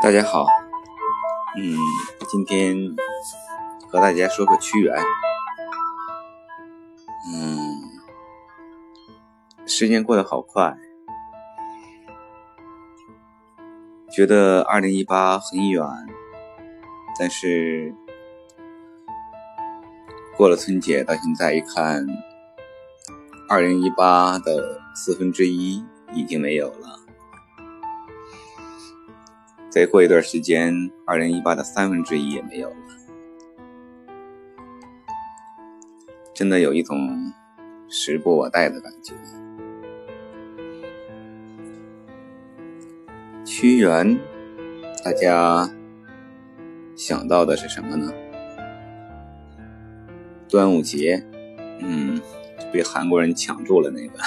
大家好，嗯，今天和大家说说屈原。嗯，时间过得好快，觉得二零一八很远，但是过了春节到现在一看，二零一八的四分之一已经没有了。再过一段时间，二零一八的三分之一也没有了，真的有一种时不我待的感觉。屈原，大家想到的是什么呢？端午节，嗯，被韩国人抢住了那个。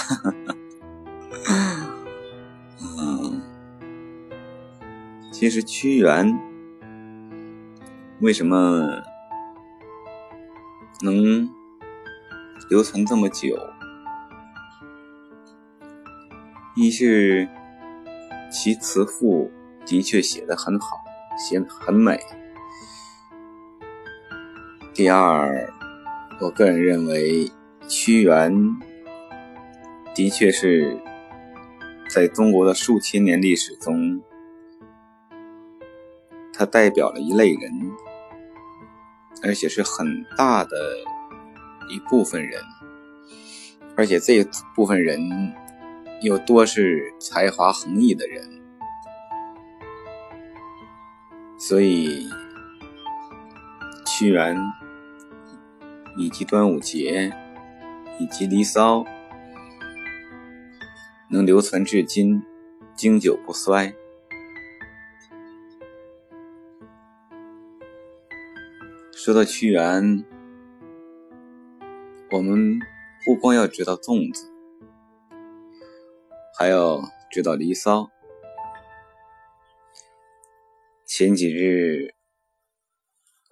其实屈原为什么能留存这么久？一是其词赋的确写得很好，写得很美；第二，我个人认为屈原的确是在中国的数千年历史中。它代表了一类人，而且是很大的一部分人，而且这部分人又多是才华横溢的人，所以屈原以及端午节以及《离骚》能留存至今，经久不衰。说到屈原，我们不光要知道粽子，还要知道《离骚》。前几日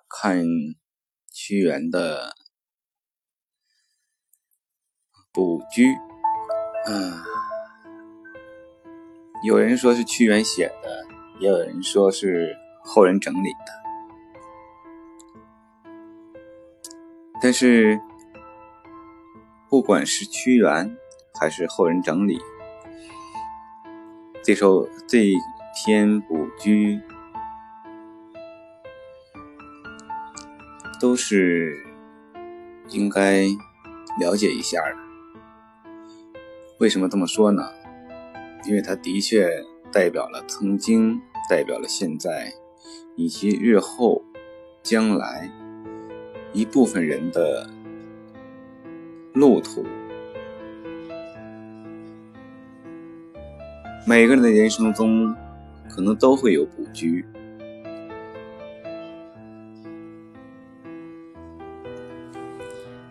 看屈原的卜居，嗯，有人说是屈原写的，也有人说是后人整理的。但是，不管是屈原还是后人整理，这首这篇古居都是应该了解一下的。为什么这么说呢？因为它的确代表了曾经，代表了现在，以及日后、将来。一部分人的路途，每个人的人生中可能都会有卜居。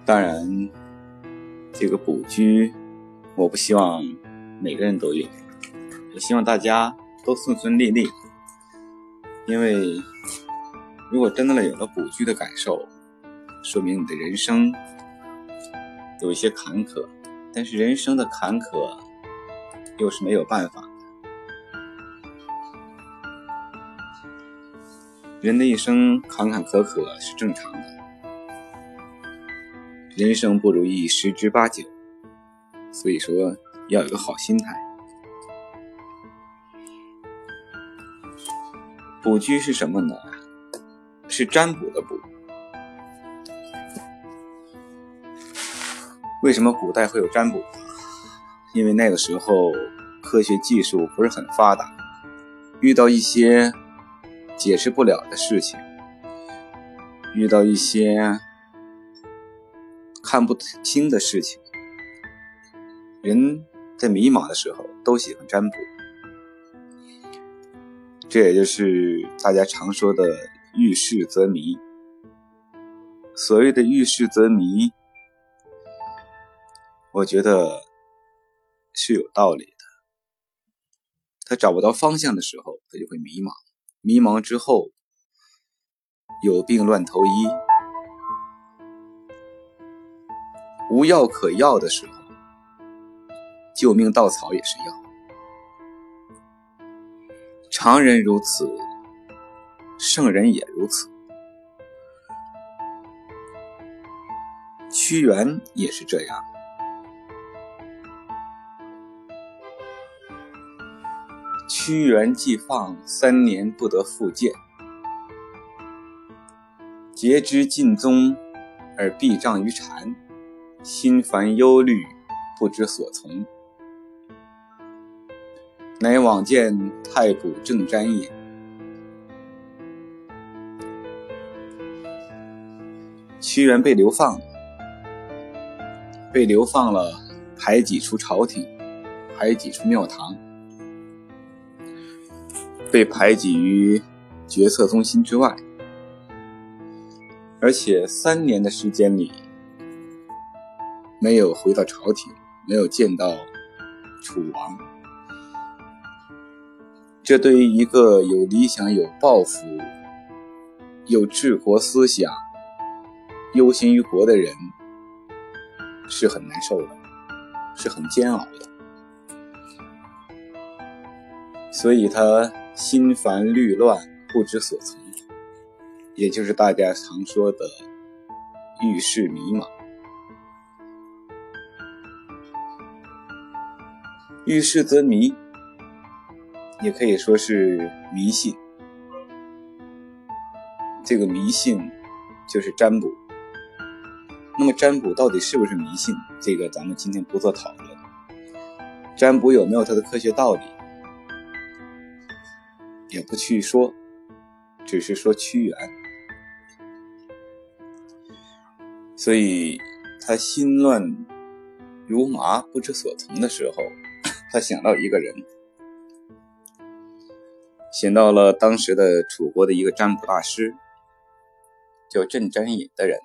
当然，这个卜居，我不希望每个人都有，我希望大家都顺顺利利。因为如果真的有了卜居的感受，说明你的人生有一些坎坷，但是人生的坎坷又是没有办法的。人的一生坎坎坷坷是正常的，人生不如意十之八九，所以说要有个好心态。卜居是什么呢？是占卜的卜。为什么古代会有占卜？因为那个时候科学技术不是很发达，遇到一些解释不了的事情，遇到一些看不清的事情，人在迷茫的时候都喜欢占卜。这也就是大家常说的“遇事则迷”。所谓的“遇事则迷”。我觉得是有道理的。他找不到方向的时候，他就会迷茫；迷茫之后，有病乱投医；无药可药的时候，救命稻草也是药。常人如此，圣人也如此。屈原也是这样。屈原既放三年不得复见，节之尽宗而避障于禅，心烦忧虑，不知所从。乃往见太卜正瞻也。屈原被流放，被流放了，排挤出朝廷，排挤出庙堂。被排挤于决策中心之外，而且三年的时间里没有回到朝廷，没有见到楚王。这对于一个有理想、有抱负、有治国思想、忧心于国的人，是很难受的，是很煎熬的。所以他。心烦虑乱，不知所从，也就是大家常说的遇事迷茫。遇事则迷，也可以说是迷信。这个迷信就是占卜。那么占卜到底是不是迷信？这个咱们今天不做讨论。占卜有没有它的科学道理？不去说，只是说屈原，所以他心乱如麻、不知所从的时候，他想到一个人，想到了当时的楚国的一个占卜大师，叫郑占隐的人。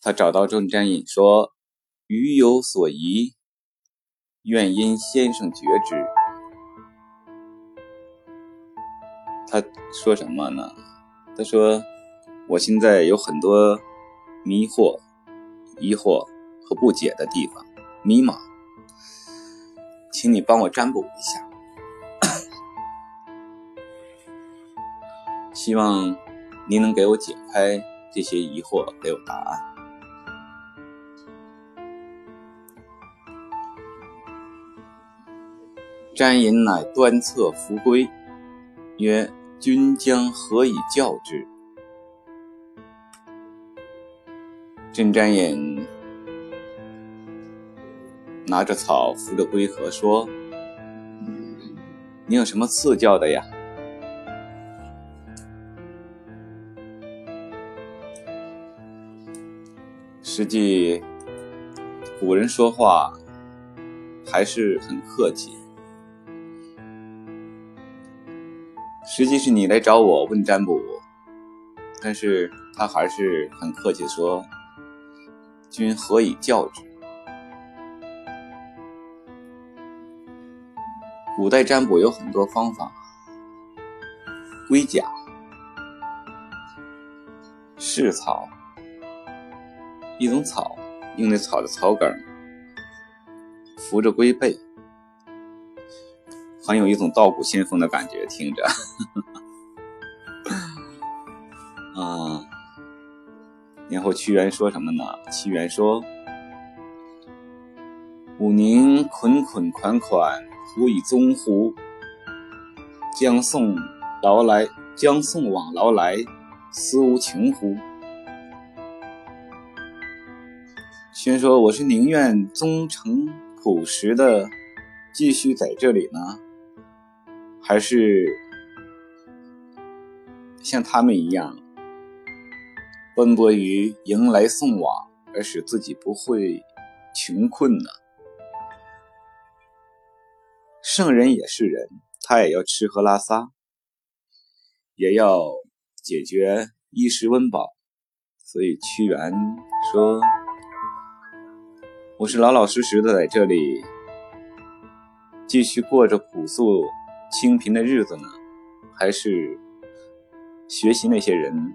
他找到郑占隐说：“余有所疑，愿因先生决之。”他说什么呢？他说：“我现在有很多迷惑、疑惑和不解的地方，迷茫，请你帮我占卜一下，希望您能给我解开这些疑惑，给我答案。”詹隐乃端侧扶归，曰。君将何以教之？郑瞻眼拿着草扶着龟壳说：“你有什么赐教的呀？”实际，古人说话还是很客气。实际是你来找我问占卜，但是他还是很客气说：“君何以教之？”古代占卜有很多方法，龟甲、蓍草，一种草，用那草的草梗扶着龟背。很有一种道骨仙风的感觉，听着。啊，然后屈原说什么呢？屈原说：“武宁捆捆款款，胡以宗乎？将送劳来，将送往劳来，思无穷乎？”屈原说：“我是宁愿忠诚朴实的，继续在这里呢。”还是像他们一样奔波于迎来送往，而使自己不会穷困呢？圣人也是人，他也要吃喝拉撒，也要解决衣食温饱。所以屈原说：“我是老老实实的在这里，继续过着朴素。”清贫的日子呢，还是学习那些人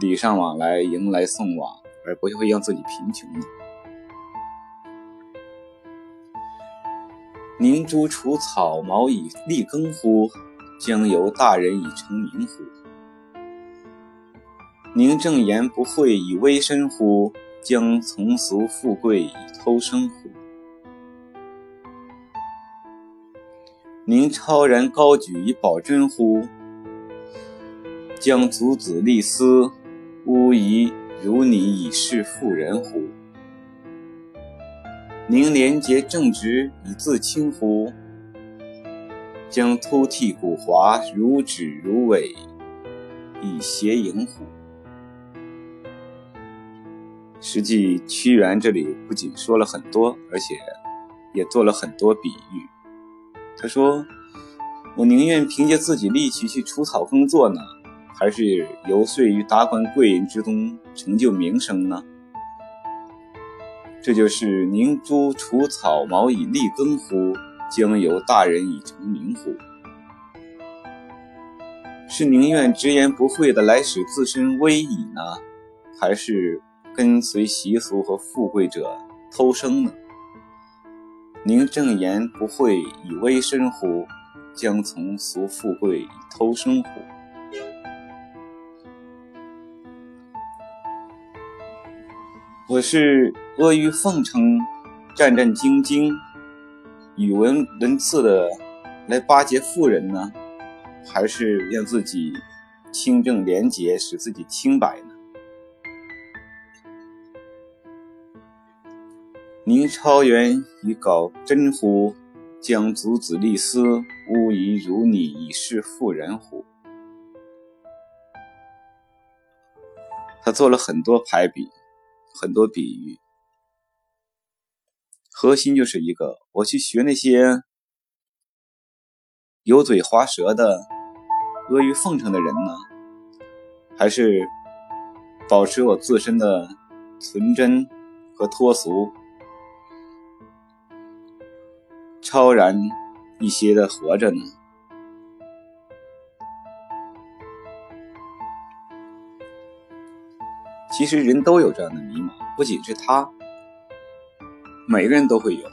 礼尚往来、迎来送往，而不会让自己贫穷呢？凝珠除草，毛以立耕乎？将由大人以成名乎？宁正言不讳以微身乎？将从俗富贵以偷生乎？宁超然高举以保真乎？将足子立思，吾宜如你以是妇人乎？宁廉洁正直以自清乎？将突剔古华如指如尾以邪迎乎？实际屈原这里不仅说了很多，而且也做了很多比喻。他说：“我宁愿凭借自己力气去除草耕作呢，还是游说于达官贵人之中成就名声呢？”这就是宁诛除草毛以利耕乎？将由大人以成名乎？是宁愿直言不讳的来使自身威矣呢，还是？跟随习俗和富贵者偷生呢？宁正言不讳以微身乎？将从俗富贵以偷生乎？我是阿谀奉承、战战兢兢、语文文次的来巴结富人呢，还是让自己清正廉洁，使自己清白呢？宁超元以稿真乎？将足子立思，吾宜如你以示妇人乎？他做了很多排比，很多比喻，核心就是一个：我去学那些油嘴滑舌的、阿谀奉承的人呢，还是保持我自身的纯真和脱俗？超然一些的活着呢。其实人都有这样的迷茫，不仅是他，每个人都会有。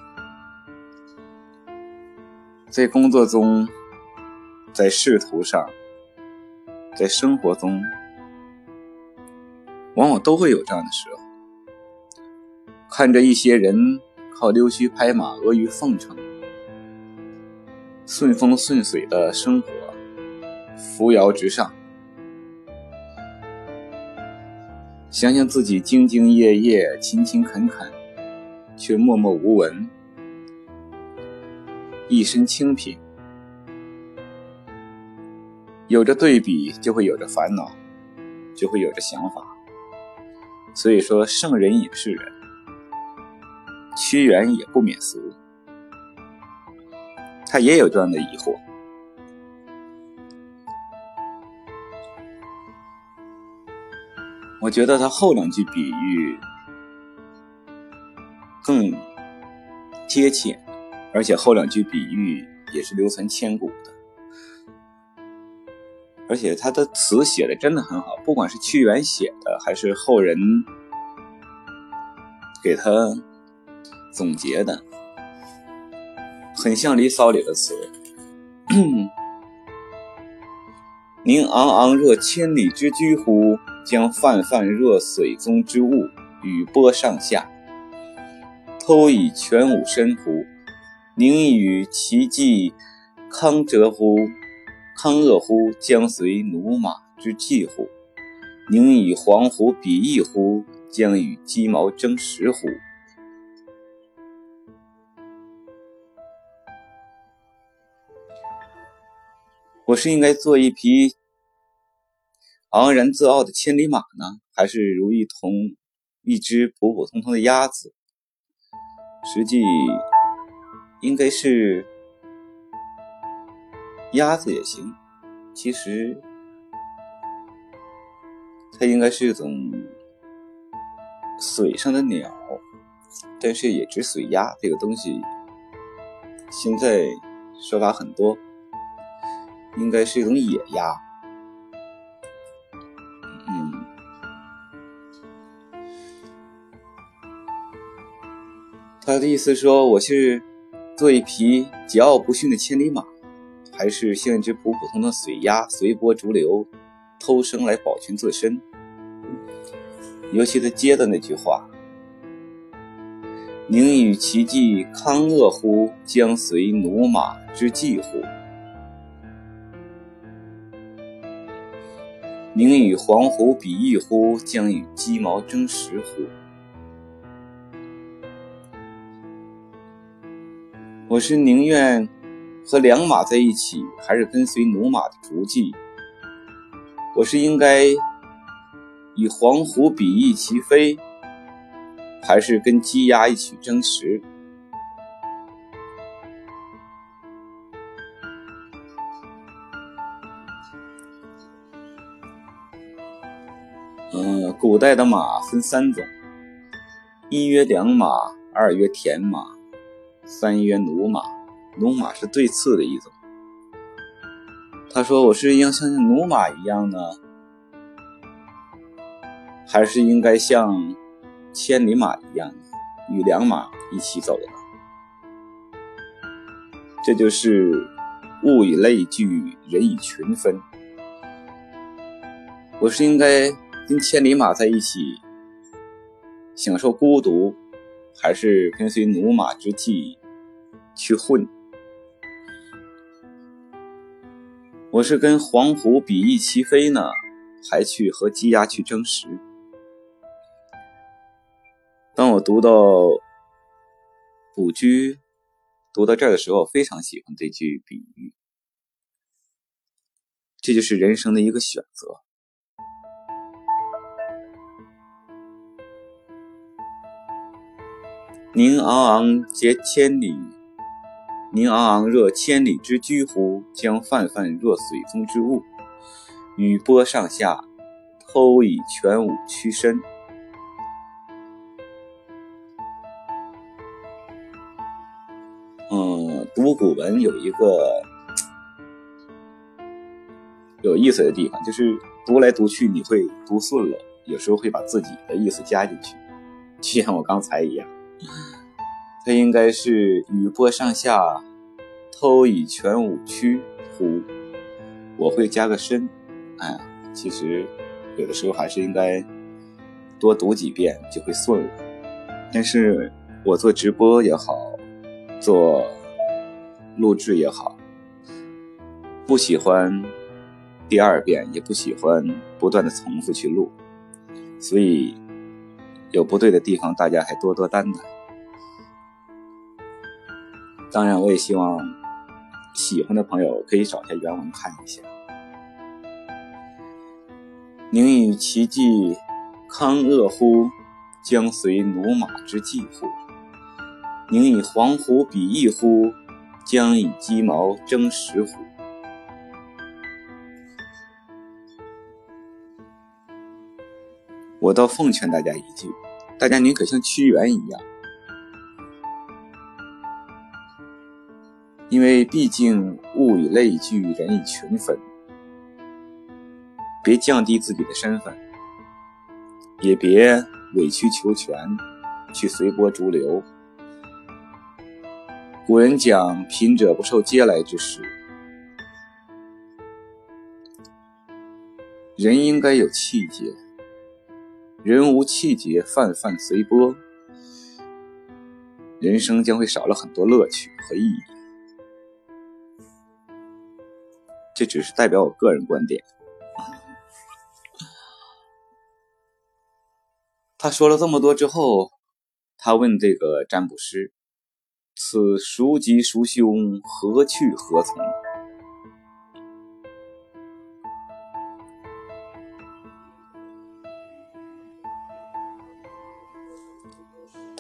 在工作中，在仕途上，在生活中，往往都会有这样的时候。看着一些人靠溜须拍马、阿谀奉承。顺风顺水的生活，扶摇直上。想想自己兢兢业业、勤勤恳恳，却默默无闻，一身清贫。有着对比，就会有着烦恼，就会有着想法。所以说，圣人也是人，屈原也不免俗。他也有这样的疑惑。我觉得他后两句比喻更贴切，而且后两句比喻也是流传千古的。而且他的词写的真的很好，不管是屈原写的，还是后人给他总结的。很像《离骚》里的词：“ 宁昂昂若千里之居乎？将泛泛若水中之物，与波上下。偷以全吾身乎？宁与其迹康折乎？康恶乎？将随驽马之迹乎？宁以黄鹄比翼乎？将与鸡毛争食乎？”我是应该做一匹昂然自傲的千里马呢，还是如一同一只普普通通的鸭子？实际应该是鸭子也行。其实它应该是一种水上的鸟，但是也只水鸭这个东西，现在说法很多。应该是一种野鸭，嗯，他的意思说我是做一匹桀骜不驯的千里马，还是像一只普普通的水鸭，随波逐流，偷生来保全自身？尤其他接的那句话：“宁与其计康乐乎？将随驽马之计乎？宁与黄狐比翼乎？将与鸡毛争食乎？”我是宁愿和良马在一起，还是跟随驽马的足迹？我是应该。与黄狐比翼齐飞，还是跟鸡鸭一起争食？古代的马分三种：一曰良马，二曰田马，三曰驽马。驽马是最次的一种。他说：“我是要像驽马一样呢？”还是应该像千里马一样，与良马一起走的。这就是物以类聚，人以群分。我是应该跟千里马在一起享受孤独，还是跟随驽马之际去混？我是跟黄虎比翼齐飞呢，还去和鸡鸭去争食？当我读到卜居读到这儿的时候，非常喜欢这句比喻。这就是人生的一个选择。宁昂昂结千里，宁昂昂若千里之居乎？将泛泛若水中之物，雨波上下，偷以全无屈身。嗯读古文有一个有意思的地方，就是读来读去你会读顺了，有时候会把自己的意思加进去，就像我刚才一样。它应该是雨波上下，偷以全五曲乎？我会加个身。哎呀，其实有的时候还是应该多读几遍就会顺了。但是我做直播也好，做。录制也好，不喜欢第二遍，也不喜欢不断的重复去录，所以有不对的地方，大家还多多担待。当然，我也希望喜欢的朋友可以找下原文看一下。宁与其计康乐乎？将随驽马之计乎？宁与黄狐比翼乎？将以鸡毛争食乎？我倒奉劝大家一句：大家宁可像屈原一样，因为毕竟物以类聚，人以群分，别降低自己的身份，也别委曲求全，去随波逐流。古人讲“贫者不受嗟来之食”，人应该有气节。人无气节，泛泛随波，人生将会少了很多乐趣和意义。这只是代表我个人观点。他说了这么多之后，他问这个占卜师。此孰吉孰凶？何去何从？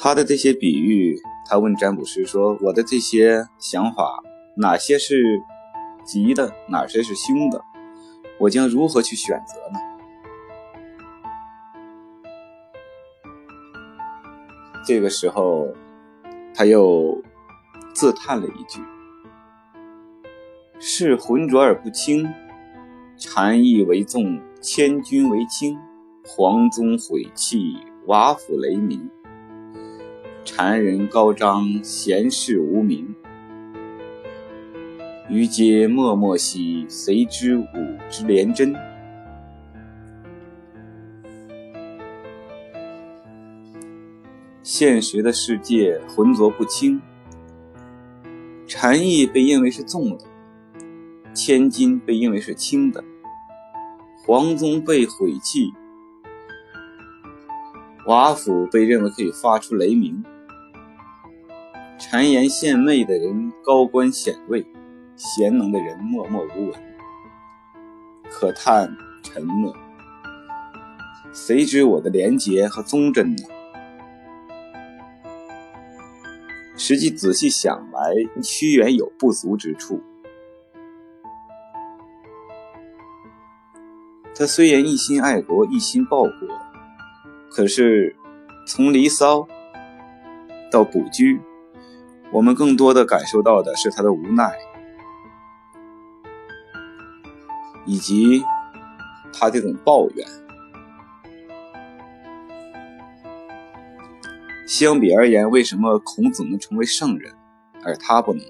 他的这些比喻，他问占卜师说：“我的这些想法，哪些是吉的，哪些是凶的？我将如何去选择呢？”这个时候，他又。自叹了一句：“是浑浊而不清，禅意为重，千钧为轻。黄宗毁弃，瓦釜雷鸣。禅人高张，闲事无名。余皆默默兮，谁知吾之廉贞？现实的世界浑浊不清，禅意被认为是重的，千金被认为是轻的，黄宗被毁弃，瓦府被认为可以发出雷鸣，谗言献媚的人高官显位。贤能的人默默无闻，可叹沉默。谁知我的廉洁和忠贞呢？实际仔细想来，屈原有不足之处。他虽然一心爱国、一心报国，可是从《离骚》到《卜居》，我们更多的感受到的是他的无奈。以及他这种抱怨，相比而言，为什么孔子能成为圣人，而他不能？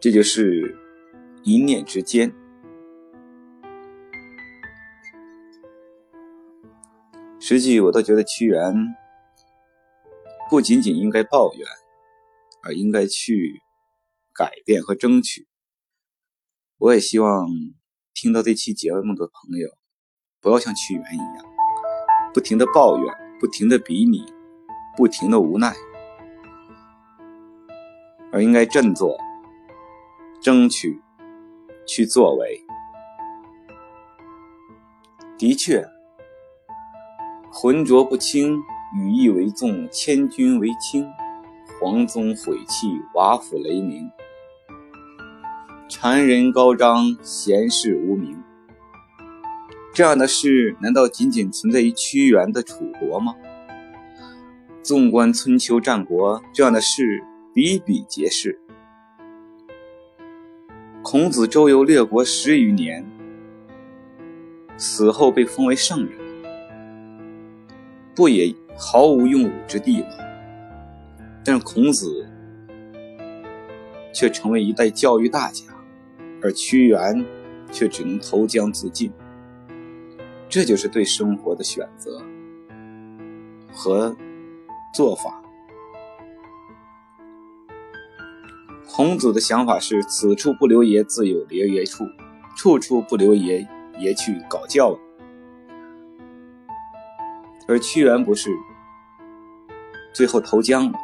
这就是一念之间。实际，我倒觉得屈原不仅仅应该抱怨，而应该去。改变和争取，我也希望听到这期节目的朋友，不要像屈原一样，不停的抱怨，不停的比拟，不停的无奈，而应该振作，争取，去作为。的确，浑浊不清，羽翼为重，千军为轻，黄宗毁弃，瓦釜雷鸣。谗人高张，贤士无名。这样的事难道仅仅存在于屈原的楚国吗？纵观春秋战国，这样的事比比皆是。孔子周游列国十余年，死后被封为圣人，不也毫无用武之地吗？但孔子却成为一代教育大家。而屈原却只能投江自尽，这就是对生活的选择和做法。孔子的想法是：此处不留爷，自有留爷处；处处不留爷，爷去搞教育。而屈原不是，最后投江了，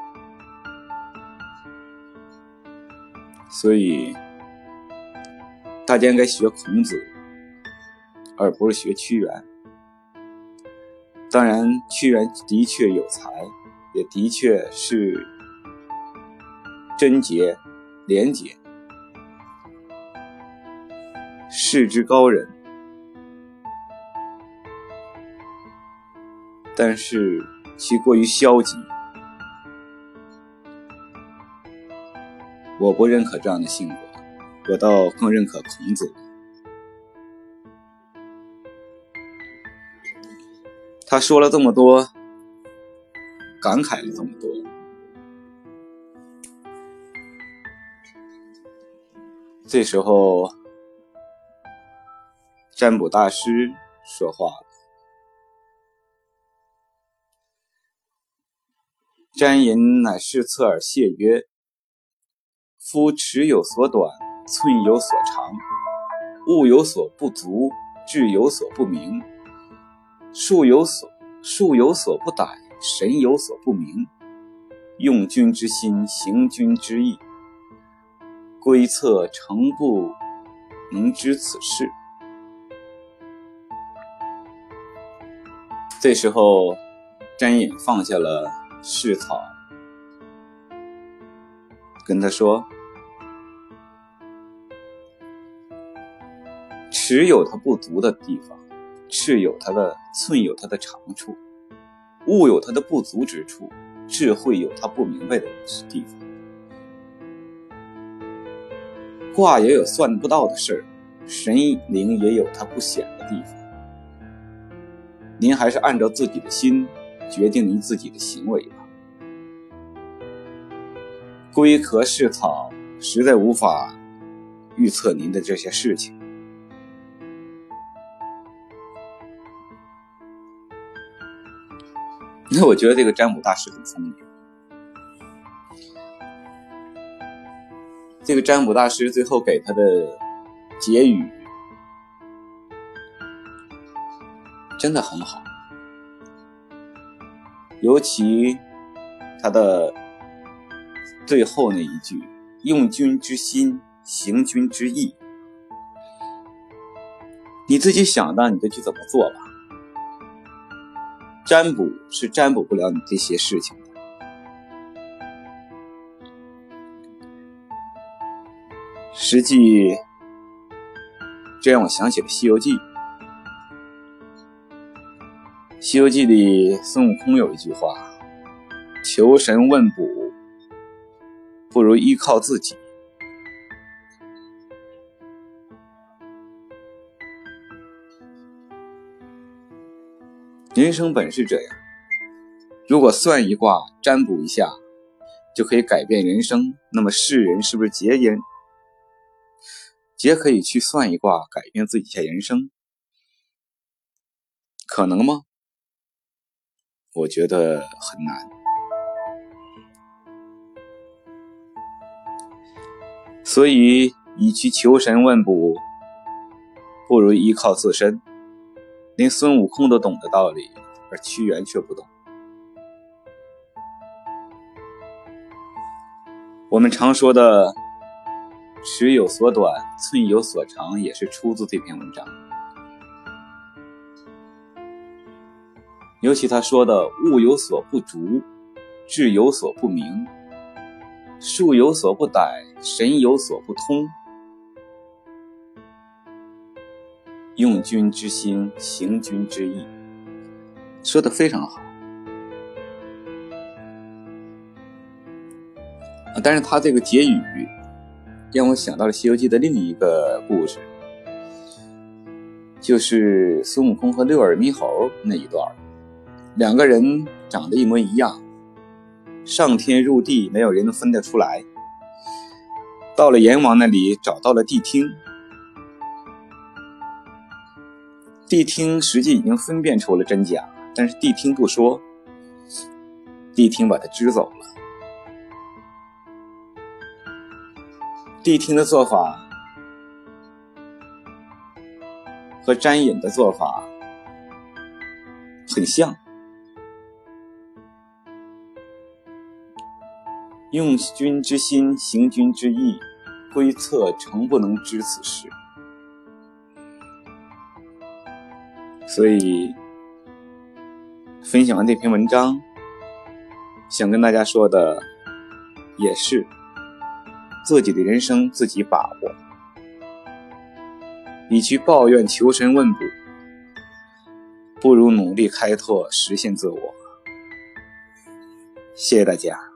所以。大家应该学孔子，而不是学屈原。当然，屈原的确有才，也的确是贞洁、廉洁、世之高人。但是其过于消极，我不认可这样的性格。我倒更认可孔子，他说了这么多，感慨了这么多。这时候，占卜大师说话了：“詹隐乃是侧耳谢曰：‘夫尺有所短。’”寸有所长，物有所不足，志有所不明，术有所术有所不逮，神有所不明。用君之心，行君之意，规策诚不能知此事。这时候，詹隐放下了侍草，跟他说。尺有它不足的地方，尺有它的寸有它的长处，物有它的不足之处，智慧有它不明白的地方，卦也有算不到的事儿，神灵也有它不显的地方。您还是按照自己的心决定您自己的行为吧。龟壳是草，实在无法预测您的这些事情。那我觉得这个占卜大师很聪明。这个占卜大师最后给他的结语真的很好，尤其他的最后那一句“用君之心，行君之意”，你自己想到你就去怎么做吧。占卜是占卜不了你这些事情的。实际，这让我想起了《西游记》。《西游记》里孙悟空有一句话：“求神问卜，不如依靠自己。”人生本是这样，如果算一卦、占卜一下就可以改变人生，那么世人是不是皆因？皆可以去算一卦，改变自己一下人生，可能吗？我觉得很难。所以，与其求神问卜，不如依靠自身。连孙悟空都懂的道理，而屈原却不懂。我们常说的。尺有所短，寸有所长，也是出自这篇文章。尤其他说的“物有所不足，志有所不明，术有所不逮，神有所不通，用君之心，行君之意”，说的非常好。但是他这个结语。让我想到了《西游记》的另一个故事，就是孙悟空和六耳猕猴那一段两个人长得一模一样，上天入地，没有人能分得出来。到了阎王那里，找到了谛听，谛听实际已经分辨出了真假，但是谛听不说，谛听把他支走了。谛听的做法和詹隐的做法很像，用君之心，行君之意，归策诚不能知此事。所以，分享完这篇文章，想跟大家说的也是。自己的人生自己把握，与其抱怨求神问卜，不如努力开拓实现自我。谢谢大家。